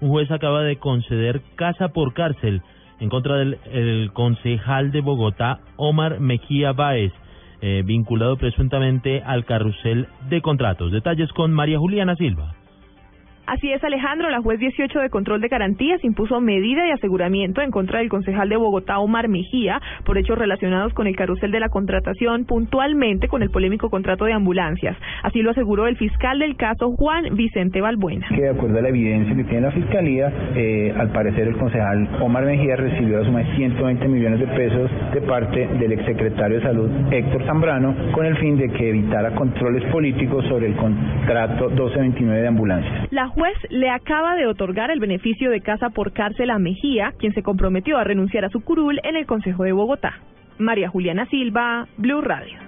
Un juez acaba de conceder casa por cárcel en contra del el concejal de Bogotá, Omar Mejía Báez, eh, vinculado presuntamente al carrusel de contratos. Detalles con María Juliana Silva. Así es, Alejandro. La juez 18 de control de garantías impuso medida de aseguramiento en contra del concejal de Bogotá, Omar Mejía, por hechos relacionados con el carrusel de la contratación, puntualmente con el polémico contrato de ambulancias. Así lo aseguró el fiscal del caso, Juan Vicente Balbuena. Que de acuerdo a la evidencia que tiene la fiscalía, eh, al parecer el concejal Omar Mejía recibió la suma de 120 millones de pesos de parte del exsecretario de Salud, Héctor Zambrano, con el fin de que evitara controles políticos sobre el contrato 1229 de ambulancias. La juez le acaba de otorgar el beneficio de casa por cárcel a Mejía, quien se comprometió a renunciar a su curul en el Consejo de Bogotá. María Juliana Silva, Blue Radio.